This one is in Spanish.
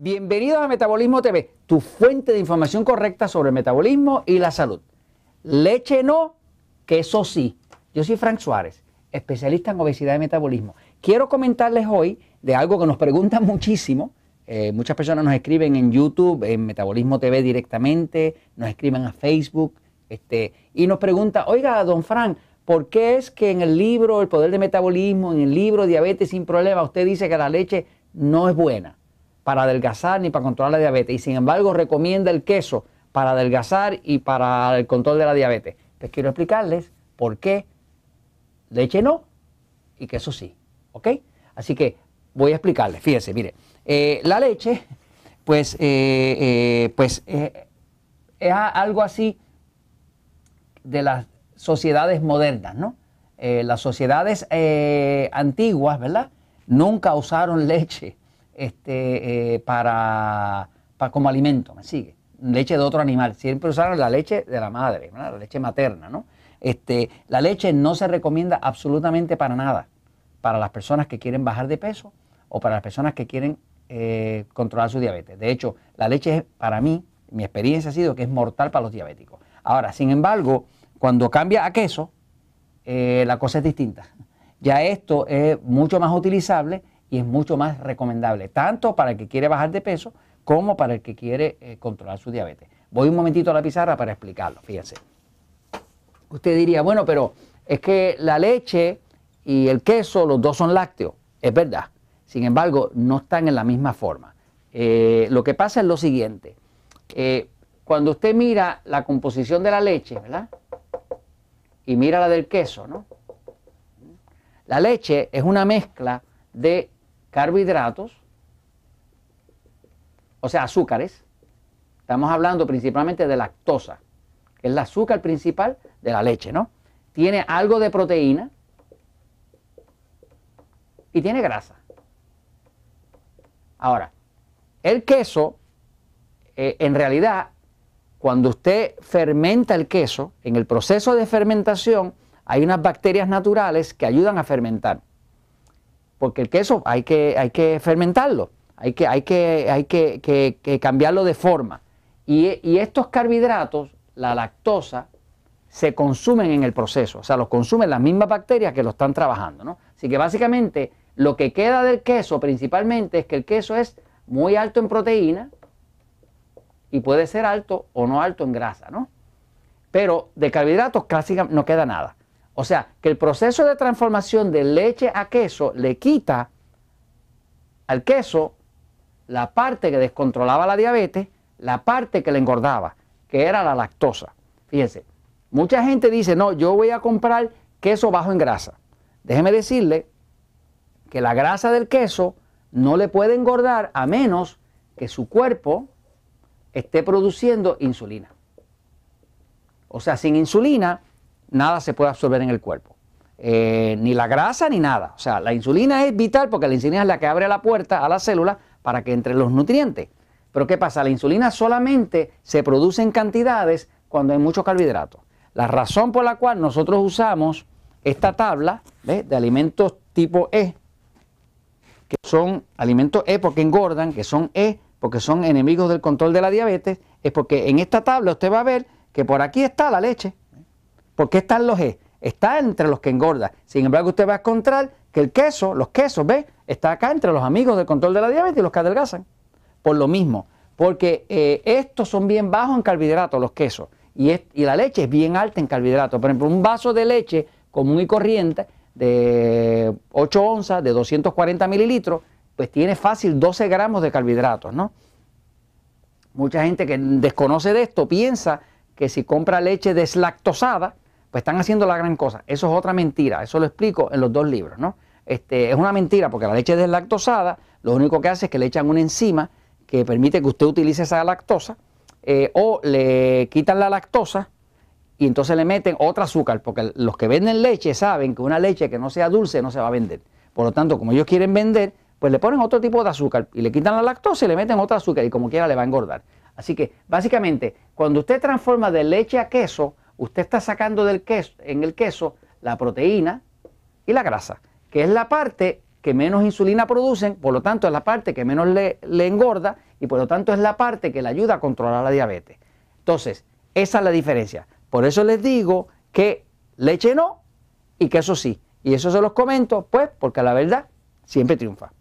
Bienvenidos a Metabolismo TV, tu fuente de información correcta sobre el metabolismo y la salud. Leche no, queso sí. Yo soy Frank Suárez, especialista en obesidad y metabolismo. Quiero comentarles hoy de algo que nos preguntan muchísimo. Eh, muchas personas nos escriben en YouTube, en Metabolismo TV directamente, nos escriben a Facebook este, y nos preguntan, oiga, don Frank, ¿por qué es que en el libro El Poder del Metabolismo, en el libro Diabetes sin Problema, usted dice que la leche no es buena? Para adelgazar ni para controlar la diabetes. Y sin embargo recomienda el queso para adelgazar y para el control de la diabetes. Les quiero explicarles por qué leche no y queso sí. ¿Ok? Así que voy a explicarles. Fíjense, mire, eh, la leche, pues, eh, eh, pues es algo así de las sociedades modernas, ¿no? las sociedades antiguas, ¿verdad? Nunca usaron leche este, eh, para, como alimento, ¿me sigue? Leche de otro animal. Siempre usaron la leche de la madre, la leche materna, ¿no? Este, la leche no se recomienda absolutamente para nada para las personas que quieren bajar de peso o para las personas que quieren eh, controlar su diabetes. De hecho, la leche para mí, mi experiencia ha sido que es mortal para los diabéticos. Ahora, sin embargo, cuando cambia a queso, eh, la cosa es distinta. Ya esto es mucho más utilizable y es mucho más recomendable, tanto para el que quiere bajar de peso como para el que quiere eh, controlar su diabetes. Voy un momentito a la pizarra para explicarlo, fíjense. Usted diría, bueno, pero es que la leche y el queso, los dos son lácteos, es verdad. Sin embargo, no están en la misma forma. Eh, lo que pasa es lo siguiente. Eh, cuando usted mira la composición de la leche, ¿verdad? Y mira la del queso, ¿no? La leche es una mezcla de carbohidratos, o sea, azúcares. Estamos hablando principalmente de lactosa, que es el azúcar principal de la leche, ¿no? Tiene algo de proteína y tiene grasa. Ahora, el queso, eh, en realidad, cuando usted fermenta el queso, en el proceso de fermentación hay unas bacterias naturales que ayudan a fermentar porque el queso hay que, hay que fermentarlo, hay que, hay que, hay que, cambiarlo de forma. Y, estos carbohidratos, la lactosa, se consumen en el proceso, o sea, los consumen las mismas bacterias que lo están trabajando. ¿no? Así que básicamente lo que queda del queso principalmente es que el queso es muy alto en proteína y puede ser alto o no alto en grasa, ¿no? Pero de carbohidratos casi no queda nada. O sea, que el proceso de transformación de leche a queso le quita al queso la parte que descontrolaba la diabetes, la parte que le engordaba, que era la lactosa. Fíjense, mucha gente dice, no, yo voy a comprar queso bajo en grasa. Déjeme decirle que la grasa del queso no le puede engordar a menos que su cuerpo esté produciendo insulina. O sea, sin insulina, nada se puede absorber en el cuerpo. Eh, ni la grasa ni nada. O sea, la insulina es vital porque la insulina es la que abre la puerta a la célula para que entren los nutrientes. Pero ¿qué pasa? La insulina solamente se produce en cantidades cuando hay mucho carbohidrato. La razón por la cual nosotros usamos esta tabla de alimentos tipo E, que son alimentos E porque engordan, que son E porque son enemigos del control de la diabetes, es porque en esta tabla usted va a ver que por aquí está la leche. ¿Por qué están los E? Está entre los que engorda. Sin embargo, usted va a encontrar que el queso, los quesos, ¿ve? Está acá entre los amigos del control de la diabetes y los que adelgazan. Por lo mismo, porque eh, estos son bien bajos en carbohidratos, los quesos, y, la leche es bien alta en carbohidratos. Por ejemplo, un vaso de leche común y corriente de 8 onzas, de 240 mililitros, pues tiene fácil 12 gramos de carbohidratos, ¿no? Mucha gente que desconoce de esto piensa que si compra leche deslactosada, pues están haciendo la gran cosa. Eso es otra mentira, eso lo explico en los dos libros, ¿no? Este, es una mentira porque la leche deslactosada lo único que hace es que le echan una enzima que permite que usted utilice esa lactosa eh, o le quitan la lactosa y entonces le meten otra azúcar, porque los que venden leche saben que una leche que no sea dulce no se va a vender. Por lo tanto, como ellos quieren vender, pues le ponen otro tipo de azúcar y le quitan la lactosa y le meten otra azúcar y como quiera le va a engordar. Así que básicamente, cuando usted transforma de leche a queso, usted está sacando del queso, en el queso la proteína y la grasa, que es la parte que menos insulina producen, por lo tanto es la parte que menos le, le engorda y por lo tanto es la parte que le ayuda a controlar la diabetes. Entonces, esa es la diferencia. Por eso les digo que leche no y queso sí. Y eso se los comento, pues, porque la verdad siempre triunfa.